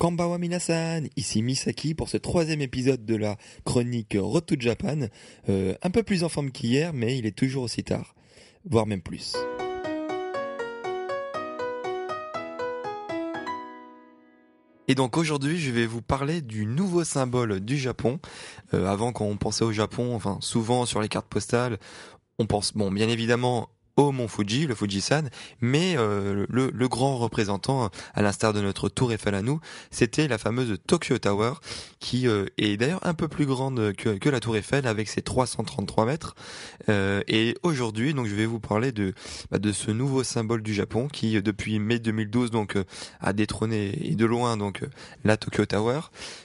Kambawa minasan, ici Misaki pour ce troisième épisode de la chronique Road to Japan. Euh, un peu plus en forme qu'hier, mais il est toujours aussi tard, voire même plus. Et donc aujourd'hui, je vais vous parler du nouveau symbole du Japon. Euh, avant, quand on pensait au Japon, enfin souvent sur les cartes postales, on pense, bon, bien évidemment au mont Fuji, le Fujisan, mais euh, le, le, grand représentant, à l'instar de notre tour Eiffel à nous, c'était la fameuse Tokyo Tower, qui euh, est d'ailleurs un peu plus grande que, que, la tour Eiffel, avec ses 333 mètres. Euh, et aujourd'hui, donc je vais vous parler de, bah, de ce nouveau symbole du Japon, qui depuis mai 2012 donc a détrôné et de loin donc la Tokyo Tower.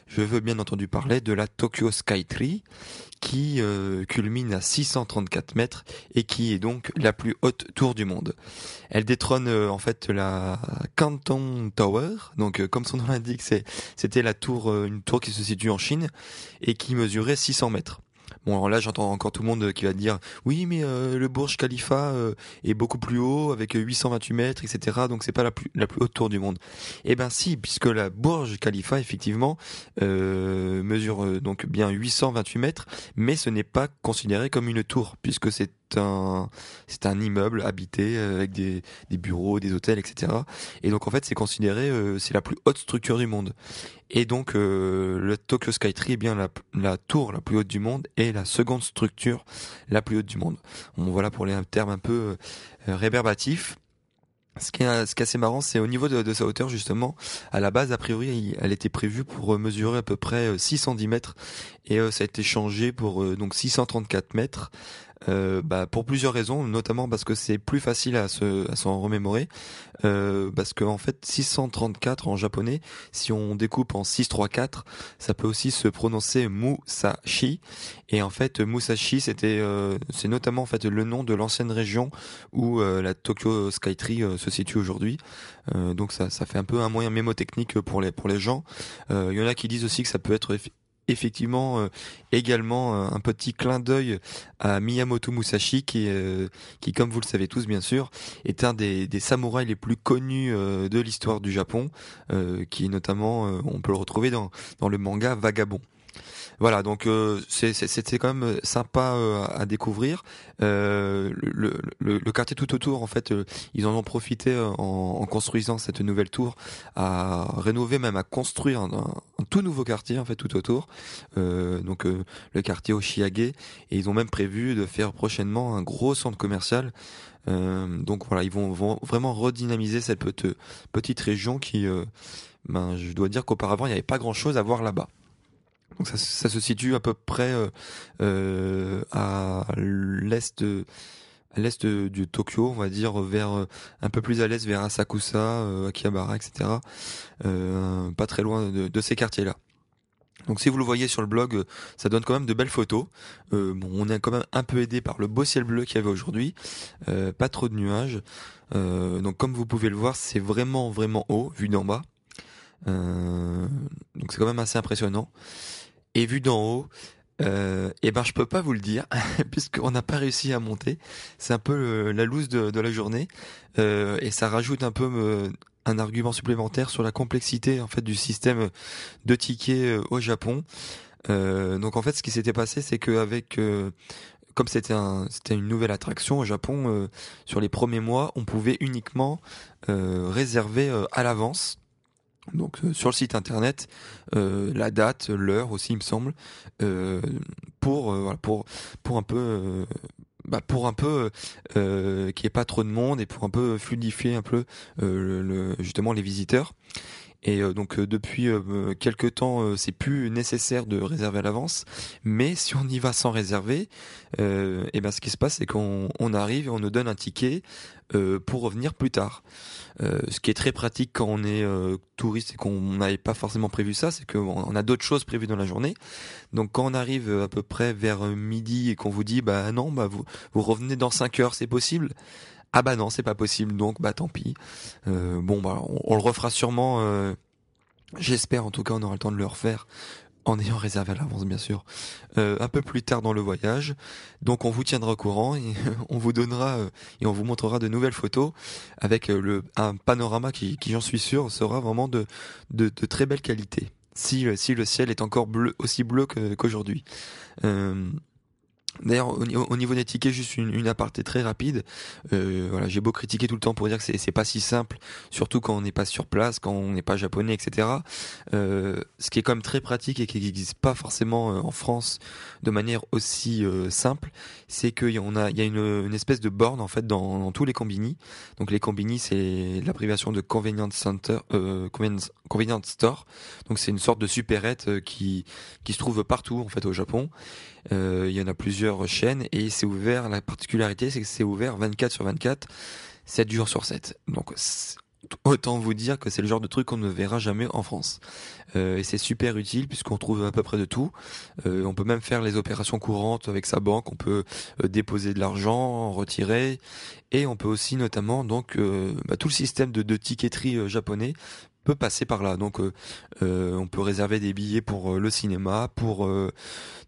Je veux bien entendu parler de la Tokyo Skytree, qui euh, culmine à 634 mètres et qui est donc la plus haute tour du monde. Elle détrône euh, en fait la Canton Tower, donc euh, comme son nom l'indique, c'était la tour une tour qui se situe en Chine et qui mesurait 600 mètres. Bon, alors là, j'entends encore tout le monde qui va dire oui, mais euh, le Burj Khalifa euh, est beaucoup plus haut, avec 828 mètres, etc. Donc c'est pas la plus la plus haute tour du monde. Eh ben si, puisque la Burj Khalifa effectivement euh, mesure donc bien 828 mètres, mais ce n'est pas considéré comme une tour, puisque c'est c'est un immeuble habité avec des, bureaux, des hôtels, etc. Et donc en fait c'est considéré c'est la plus haute structure du monde. Et donc euh, le Tokyo Skytree est bien la, tour la plus haute du monde et la seconde structure la plus haute du monde. Voilà pour les termes un peu euh, réverbatifs. Ce qui, est, assez marrant, c'est au niveau de, sa hauteur justement. À la base, a priori, elle était prévue pour mesurer à peu près 610 mètres et euh, ça a été changé pour donc 634 mètres. Euh, bah, pour plusieurs raisons, notamment parce que c'est plus facile à se à s'en remémorer, euh, parce que en fait 634 en japonais, si on découpe en 634, ça peut aussi se prononcer Musashi, et en fait Musashi c'était euh, c'est notamment en fait le nom de l'ancienne région où euh, la Tokyo Skytree euh, se situe aujourd'hui, donc ça ça fait un peu un moyen mémotechnique pour les pour les gens. Il y en a qui disent aussi que ça peut être effectivement euh, également euh, un petit clin d'œil à Miyamoto Musashi qui, euh, qui comme vous le savez tous bien sûr est un des, des samouraïs les plus connus de l'histoire du Japon qui notamment on peut le retrouver dans, dans le manga Vagabond. Voilà, donc euh, c'était quand même sympa euh, à découvrir. Euh, le, le, le, quartier tout autour, en fait, ils en ont profité en, en, construisant cette nouvelle tour, à rénover, même à construire un, tout nouveau quartier en fait tout autour. donc le quartier Oshiage, et ils ont même prévu de faire prochainement un gros centre commercial. donc voilà, ils vont, vont, vraiment redynamiser cette petite, petite région qui, ben, je dois dire qu'auparavant il n'y avait pas grand chose à voir là-bas. Donc ça, ça, se situe à peu près euh, euh à l'est à l'est du Tokyo, on va dire vers euh, un peu plus à l'est vers Asakusa, euh, Akihabara, etc. Euh, pas très loin de, de ces quartiers-là. Donc si vous le voyez sur le blog, ça donne quand même de belles photos. Euh, bon, on est quand même un peu aidé par le beau ciel bleu qu'il y avait aujourd'hui, euh, pas trop de nuages. Euh, donc comme vous pouvez le voir, c'est vraiment vraiment haut vu d'en bas. donc c'est quand même assez impressionnant. Et vu d'en haut, euh, et eh ben je peux pas vous le dire puisqu'on n'a pas réussi à monter. C'est un peu la loose de, la journée euh, et ça rajoute un peu euh, un argument supplémentaire sur la complexité en fait du système de tickets euh, au Japon. Euh, donc en fait ce qui s'était passé c'est qu'avec comme c'était un, c'était une nouvelle attraction au Japon, sur les premiers mois, on pouvait uniquement réserver à l'avance donc euh, sur le site internet euh, la date, l'heure aussi il me semble euh, pour euh, voilà, pour pour un peu euh, bah pour un peu qu'il n'y ait pas trop de monde et pour un peu fluidifier un peu le, le, justement les visiteurs Et donc depuis quelques temps, c'est plus nécessaire de réserver à l'avance. Mais si on y va sans réserver, et ben ce qui se passe, c'est qu'on on arrive et on nous donne un ticket pour revenir plus tard. ce qui est très pratique quand on est touriste et qu'on n'avait pas forcément prévu ça, c'est qu'on a d'autres choses prévues dans la journée. Donc quand on arrive à peu près vers midi et qu'on vous dit bah non, bah vous, vous revenez dans 5 heures, c'est possible ah bah non, c'est pas possible, donc bah tant pis. Euh, bon bah on, le refera sûrement. Euh, j'espère en tout cas, on aura le temps de le refaire en ayant réservé à l'avance bien sûr, euh, un peu plus tard dans le voyage. Donc on vous tiendra au courant et on vous donnera et on vous montrera de nouvelles photos avec le un panorama qui, qui j'en suis sûr sera vraiment de, de, de très belle qualité. Si, si le ciel est encore bleu aussi bleu qu'aujourd'hui. D'ailleurs, au, niveau des tickets, juste une, aparté très rapide. Euh, voilà, j'ai beau critiquer tout le temps pour dire que c'est pas si simple, surtout quand on n'est pas sur place, quand on n'est pas japonais, etc. Euh, ce qui est quand même très pratique et qui n'existe pas forcément euh, en France de manière aussi simple, c'est qu'il y a, une, espèce de borne en fait dans, tous les combini. Donc les combini, c'est l'abréviation de convenience center, convenience, store. Donc c'est une sorte de supérette qui qui se trouve partout en fait au Japon. Il y en a plusieurs chaînes et c'est ouvert. La particularité, c'est que c'est ouvert 24 sur 24, 7 jours sur 7. Donc autant vous dire que c'est le genre de truc qu'on ne verra jamais en France. Euh, et c'est super utile puisqu'on trouve à peu près de tout. Euh, on peut même faire les opérations courantes avec sa banque. On peut euh, déposer de l'argent, retirer, et on peut aussi notamment donc bah, tout le système de, de ticketterie japonais peut passer par là. Donc, euh, euh, on peut réserver des billets pour euh, le cinéma, pour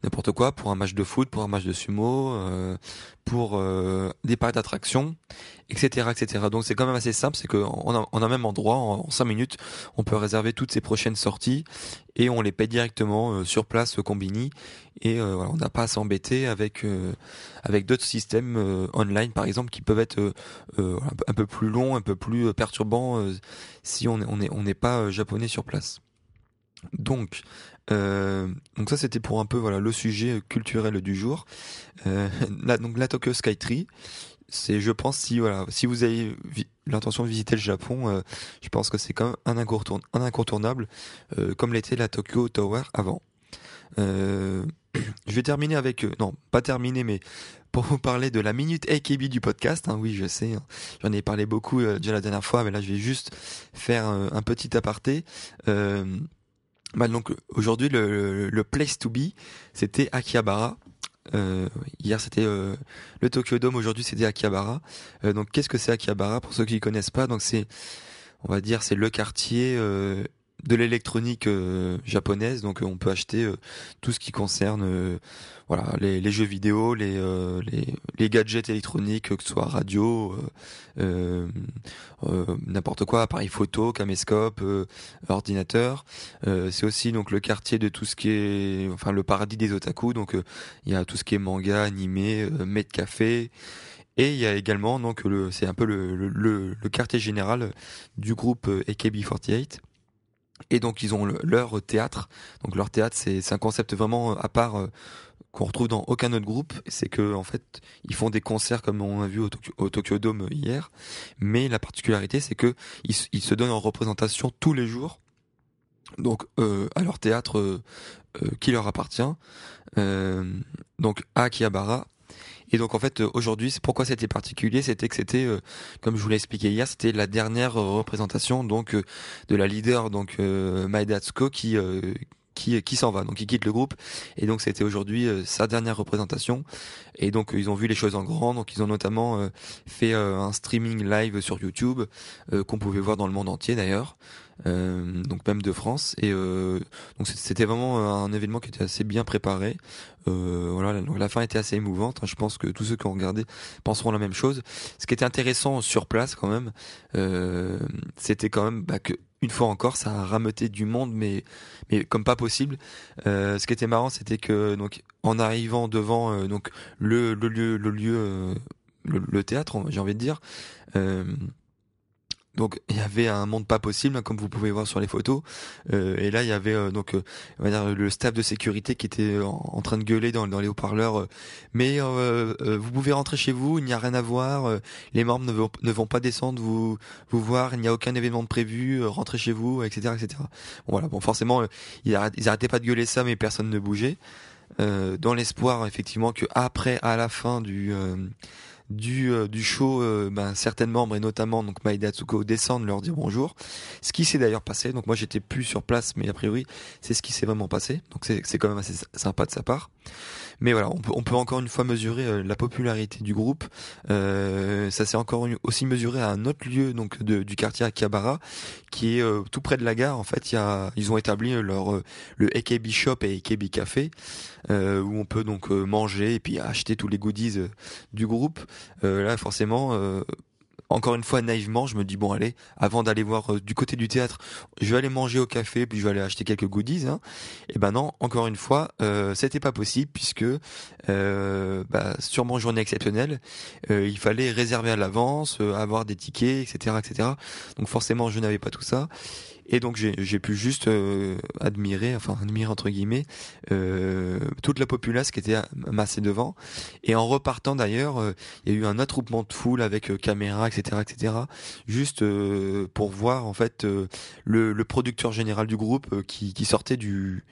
n'importe quoi, pour un match de foot, pour un match de sumo, pour des parcs d'attractions, etc., etc. Donc, c'est quand même assez simple. C'est qu'en en un même endroit, en, 5 minutes, on peut réserver toutes ces prochaines sorties et on les paye directement sur place au Combini. Et voilà, on n'a pas à s'embêter avec avec d'autres systèmes online, par exemple, qui peuvent être un peu plus longs, un peu plus perturbants si on est on on n'est pas euh, japonais sur place. Donc, euh, donc ça c'était pour un peu voilà le sujet culturel du jour. Euh, la, donc la Tokyo Skytree, c'est je pense si voilà si vous avez l'intention de visiter le Japon, euh, je pense que c'est quand même un, un incontournable, comme l'était la Tokyo Tower avant. je vais terminer avec non pas terminer mais pour vous parler de la minute AKB du podcast. Hein, oui, je sais, hein. j'en ai parlé beaucoup euh, déjà la dernière fois, mais là je vais juste faire euh, un petit aparté. Euh, bah, donc aujourd'hui le, le, place to be, c'était Akihabara. Euh, hier c'était le Tokyo Dome, aujourd'hui c'était Akihabara. donc qu'est-ce que c'est Akihabara? Pour ceux qui ne connaissent pas Donc c'est, on va dire, c'est le quartier de l'électronique euh, japonaise, donc euh, on peut acheter euh, tout ce qui concerne voilà les, jeux vidéo, les, les, gadgets électroniques, que ce soit radio, n'importe quoi, appareil photo, caméscope, ordinateur. c'est aussi donc le quartier de tout ce qui est enfin le paradis des otaku, donc il y a tout ce qui est manga, animé, euh, café. Et il y a également donc le c'est un peu le, le, le, quartier général du groupe AKB48 et donc ils ont leur théâtre. Donc leur théâtre, c'est un concept vraiment euh, à part euh, qu'on retrouve dans aucun autre groupe. C'est que en fait, ils font des concerts comme on a vu au Tokyo, Dome hier. Mais la particularité, c'est que ils, se donnent en représentation tous les jours. Donc euh, à leur théâtre qui leur appartient. donc à Akihabara et donc en fait euh, aujourd'hui, pourquoi c'était particulier, c'était que c'était, euh, comme je vous l'ai expliqué hier, c'était la dernière euh, représentation donc de la leader donc euh, qui qui, qui s'en va, donc il quitte le groupe. Et donc c'était aujourd'hui sa dernière représentation. Et donc ils ont vu les choses en grand. Donc ils ont notamment fait un streaming live sur YouTube qu'on pouvait voir dans le monde entier d'ailleurs. Euh, donc même de France. Et euh, donc c'était vraiment un événement qui était assez bien préparé. Euh, voilà, la fin était assez émouvante. Hein. Je pense que tous ceux qui ont regardé penseront la même chose. Ce qui était intéressant sur place quand même, euh, c'était quand même bah, une fois encore, ça a rameuté du monde, mais mais comme pas possible. Euh, ce qui était marrant, c'était que donc en arrivant devant euh, donc le, lieu le lieu le théâtre, j'ai envie de dire donc il y avait un monde pas possible, comme vous pouvez voir sur les photos. Euh, et là, il y avait euh, donc dire, le staff de sécurité qui était en, train de gueuler dans, les haut-parleurs. mais vous pouvez rentrer chez vous, il n'y a rien à voir. les membres ne vont, ne vont pas descendre vous vous voir. Il n'y a aucun événement de prévu. rentrez chez vous, etc., etc. Bon voilà. Bon forcément, ils, arrêtaient, pas de gueuler ça, mais personne ne bougeait. dans l'espoir effectivement que après à la fin du du, euh, du show, euh, ben, certains membres et notamment donc Maeda Tsuko descendent leur dire bonjour. Ce qui s'est d'ailleurs passé. Donc moi j'étais plus sur place, mais a priori c'est ce qui s'est vraiment passé. Donc c'est quand même assez sympa de sa part. Mais voilà, on peut, on peut encore une fois mesurer euh, la popularité du groupe. Euh, ça s'est encore aussi mesuré à un autre lieu donc du quartier Akihabara, qui est euh, tout près de la gare. En fait, y a, ils ont établi leur le AKB Shop et AKB Café, où on peut donc manger et puis acheter tous les goodies du groupe. Là, forcément encore une fois naïvement, je me dis bon allez, avant d'aller voir euh, du côté du théâtre, je vais aller manger au café puis je vais aller acheter quelques goodies. Hein. Et ben non, encore une fois, euh, c'était pas possible puisque euh, bah, sur mon journée exceptionnelle, euh, il fallait réserver à l'avance, avoir des tickets, etc., etc. Donc forcément, je n'avais pas tout ça. Et donc j'ai pu juste euh, admirer, enfin admirer entre guillemets, euh, toute la populace qui était massée devant. Et en repartant d'ailleurs, euh, il y a eu un attroupement de foule avec caméra, etc., etc. Juste pour voir en fait le, le, producteur général du groupe qui, qui sortait du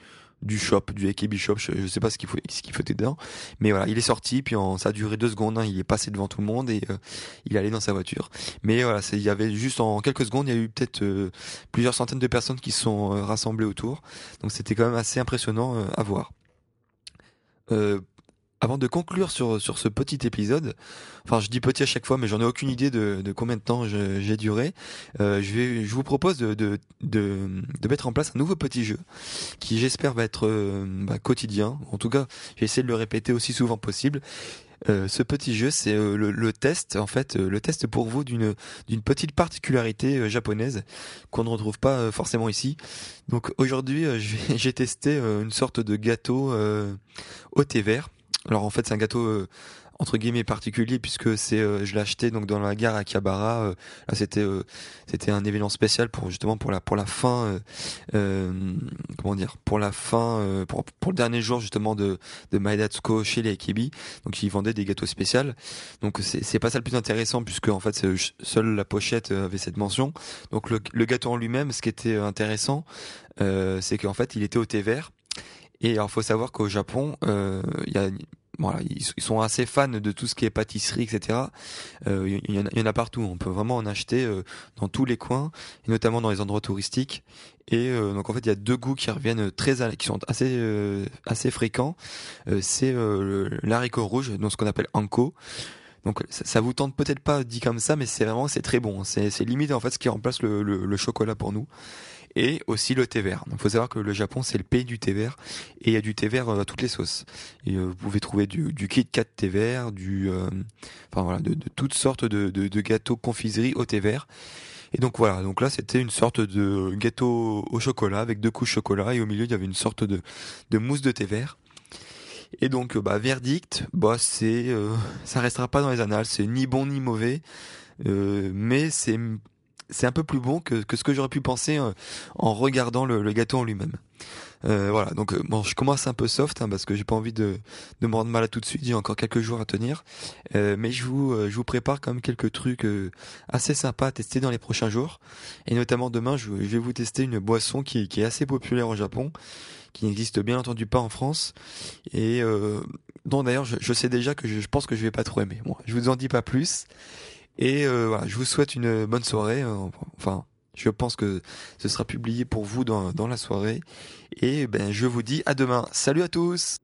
du shop, du AKB shop, je, sais pas ce qu'il faut, ce qu'il faut dedans, mais voilà, il est sorti, puis en, ça a duré deux secondes, hein, il est passé devant tout le monde et euh, il allait dans sa voiture. Mais voilà, il y avait juste en quelques secondes, il y a eu peut-être euh, plusieurs centaines de personnes qui se sont euh, rassemblées autour, donc c'était quand même assez impressionnant à voir avant de conclure sur, sur ce petit épisode, enfin je dis petit à chaque fois, mais j'en ai aucune idée de, de combien de temps j'ai duré. Euh, je, vais, je vous propose de, de, de, de, mettre en place un nouveau petit jeu qui j'espère va être euh, bah, quotidien. En tout cas, j'ai essayé de le répéter aussi souvent possible. Euh, ce petit jeu, c'est euh, le, le, test, en fait, euh, le test pour vous d'une d'une petite particularité japonaise qu'on ne retrouve pas forcément ici. Donc aujourd'hui, j'ai testé une sorte de gâteau au thé vert. Alors en fait c'est un gâteau euh, entre guillemets particulier puisque c'est euh, je l'ai acheté donc dans la gare à Kiabara. Euh, là c'était c'était un événement spécial pour justement pour la pour la fin comment dire pour la fin pour pour le dernier jour justement de de Maedatsuko chez les Akibi. Donc ils vendaient des gâteaux spéciaux. Donc c'est c'est pas ça le plus intéressant puisque en fait seule la pochette avait cette mention. Donc le, le gâteau en lui-même ce qui était intéressant c'est qu'en fait il était au thé vert et alors, faut savoir qu'au Japon, euh, y a, voilà, ils, sont assez fans de tout ce qui est pâtisserie, etc. Euh, il, y en a, y, en a, partout. On peut vraiment en acheter euh, dans tous les coins, et notamment dans les endroits touristiques. Et euh, donc en fait, il y a deux goûts qui reviennent très, qui sont assez euh, assez fréquents. c'est l'haricot rouge, donc ce qu'on appelle anko. Donc ça, ça vous tente peut-être pas dit comme ça, mais c'est vraiment c'est très bon. C'est limite en fait ce qui remplace le, le, le chocolat pour nous et aussi le thé vert. Donc, faut savoir que le Japon c'est le pays du thé vert et il y a du thé vert euh, à toutes les sauces. Et euh, vous pouvez trouver du, du Kit Kat thé vert, du, euh, enfin voilà, de, de, toutes sortes de, de, de gâteaux confiserie au thé vert. Et donc voilà, donc là c'était une sorte de gâteau au chocolat avec deux couches chocolat et au milieu il y avait une sorte de, de mousse de thé vert. Et donc bah verdict, bah c'est ça restera pas dans les annales, c'est ni bon ni mauvais, mais c'est c'est un peu plus bon que, que ce que j'aurais pu penser euh, en regardant le, gâteau en lui-même. Euh, voilà, donc euh, bon, je commence un peu soft hein, parce que j'ai pas envie de, de me rendre mal à tout de suite. J'ai encore quelques jours à tenir, mais je vous je vous prépare quand même quelques trucs assez sympas à tester dans les prochains jours. Et notamment demain, je, vais vous tester une boisson qui, qui est assez populaire au Japon, qui n'existe bien entendu pas en France, et dont d'ailleurs je, je, sais déjà que je, je pense que je vais pas trop aimer. Bon, je vous en dis pas plus. Et euh, voilà, je vous souhaite une bonne soirée. Euh, enfin, je pense que ce sera publié pour vous dans, dans la soirée. Et ben, je vous dis à demain. Salut à tous.